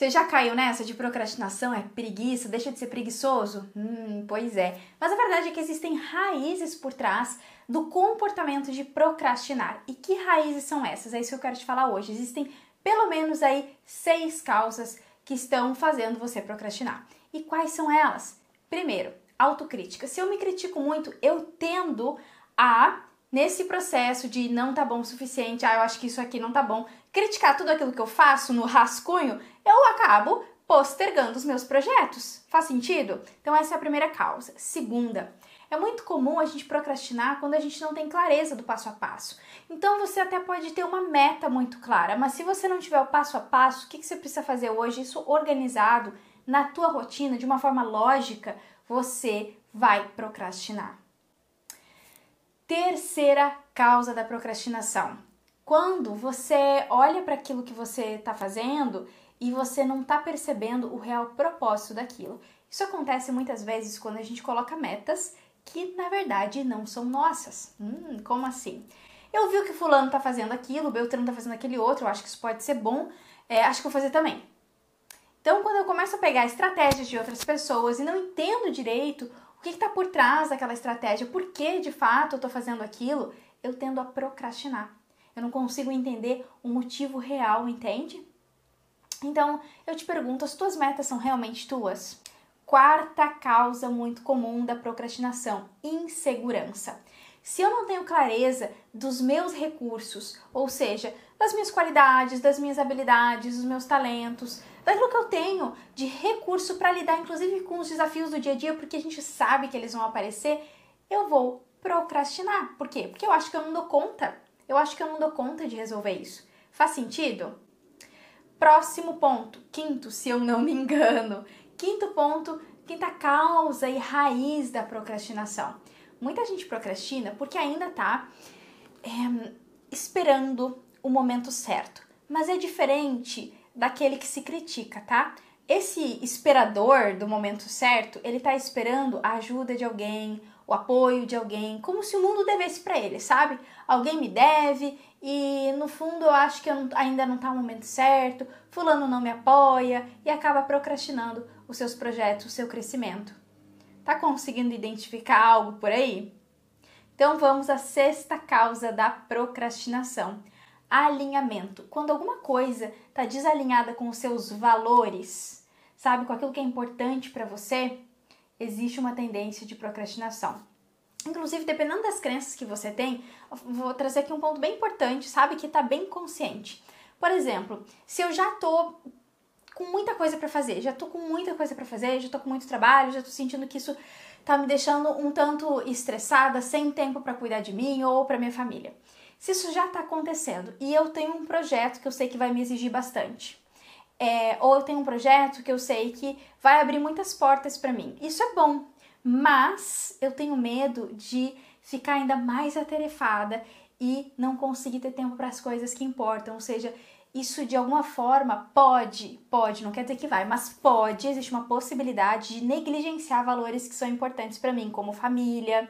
Você já caiu nessa de procrastinação? É preguiça? Deixa de ser preguiçoso? Hum, pois é. Mas a verdade é que existem raízes por trás do comportamento de procrastinar. E que raízes são essas? É isso que eu quero te falar hoje. Existem pelo menos aí seis causas que estão fazendo você procrastinar. E quais são elas? Primeiro, autocrítica. Se eu me critico muito, eu tendo a nesse processo de não tá bom o suficiente, ah, eu acho que isso aqui não tá bom, criticar tudo aquilo que eu faço no rascunho, eu acabo postergando os meus projetos. Faz sentido? Então essa é a primeira causa. Segunda, é muito comum a gente procrastinar quando a gente não tem clareza do passo a passo. Então você até pode ter uma meta muito clara, mas se você não tiver o passo a passo, o que você precisa fazer hoje, isso organizado na tua rotina, de uma forma lógica, você vai procrastinar. Terceira causa da procrastinação. Quando você olha para aquilo que você está fazendo e você não está percebendo o real propósito daquilo. Isso acontece muitas vezes quando a gente coloca metas que na verdade não são nossas. Hum, como assim? Eu vi o que fulano está fazendo aquilo, o Beltrano está fazendo aquele outro, eu acho que isso pode ser bom, é, acho que vou fazer também. Então, quando eu começo a pegar estratégias de outras pessoas e não entendo direito o que está por trás daquela estratégia? Por que de fato eu estou fazendo aquilo? Eu tendo a procrastinar. Eu não consigo entender o motivo real, entende? Então, eu te pergunto: as tuas metas são realmente tuas? Quarta causa muito comum da procrastinação: insegurança. Se eu não tenho clareza dos meus recursos, ou seja, das minhas qualidades, das minhas habilidades, dos meus talentos, daquilo que eu tenho de recurso para lidar, inclusive com os desafios do dia a dia, porque a gente sabe que eles vão aparecer, eu vou procrastinar. Por quê? Porque eu acho que eu não dou conta. Eu acho que eu não dou conta de resolver isso. Faz sentido? Próximo ponto, quinto, se eu não me engano. Quinto ponto, quinta causa e raiz da procrastinação Muita gente procrastina porque ainda está é, esperando o momento certo. Mas é diferente daquele que se critica, tá? Esse esperador do momento certo, ele tá esperando a ajuda de alguém, o apoio de alguém, como se o mundo devesse para ele, sabe? Alguém me deve e no fundo eu acho que eu ainda não tá o momento certo, fulano não me apoia e acaba procrastinando os seus projetos, o seu crescimento. Tá conseguindo identificar algo por aí? Então vamos à sexta causa da procrastinação: alinhamento. Quando alguma coisa está desalinhada com os seus valores, sabe, com aquilo que é importante para você, existe uma tendência de procrastinação. Inclusive, dependendo das crenças que você tem, vou trazer aqui um ponto bem importante, sabe, que está bem consciente. Por exemplo, se eu já tô com muita coisa para fazer, já tô com muita coisa para fazer, já tô com muito trabalho, já tô sentindo que isso tá me deixando um tanto estressada, sem tempo para cuidar de mim ou para minha família. Se isso já tá acontecendo e eu tenho um projeto que eu sei que vai me exigir bastante, é, ou eu tenho um projeto que eu sei que vai abrir muitas portas para mim, isso é bom, mas eu tenho medo de ficar ainda mais atarefada e não conseguir ter tempo para as coisas que importam, ou seja, isso de alguma forma pode, pode, não quer dizer que vai, mas pode, existe uma possibilidade de negligenciar valores que são importantes para mim, como família,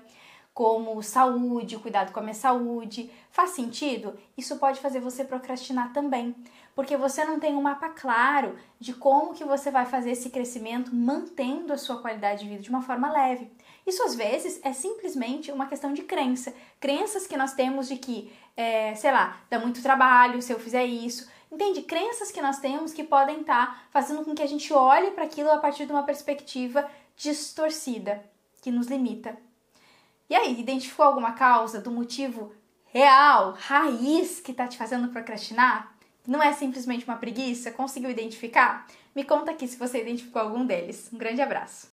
como saúde, cuidado com a minha saúde. Faz sentido? Isso pode fazer você procrastinar também, porque você não tem um mapa claro de como que você vai fazer esse crescimento mantendo a sua qualidade de vida de uma forma leve. Isso às vezes é simplesmente uma questão de crença. Crenças que nós temos de que, é, sei lá, dá muito trabalho se eu fizer isso. Entende? Crenças que nós temos que podem estar tá fazendo com que a gente olhe para aquilo a partir de uma perspectiva distorcida, que nos limita. E aí, identificou alguma causa do motivo real, raiz que está te fazendo procrastinar? Não é simplesmente uma preguiça? Conseguiu identificar? Me conta aqui se você identificou algum deles. Um grande abraço!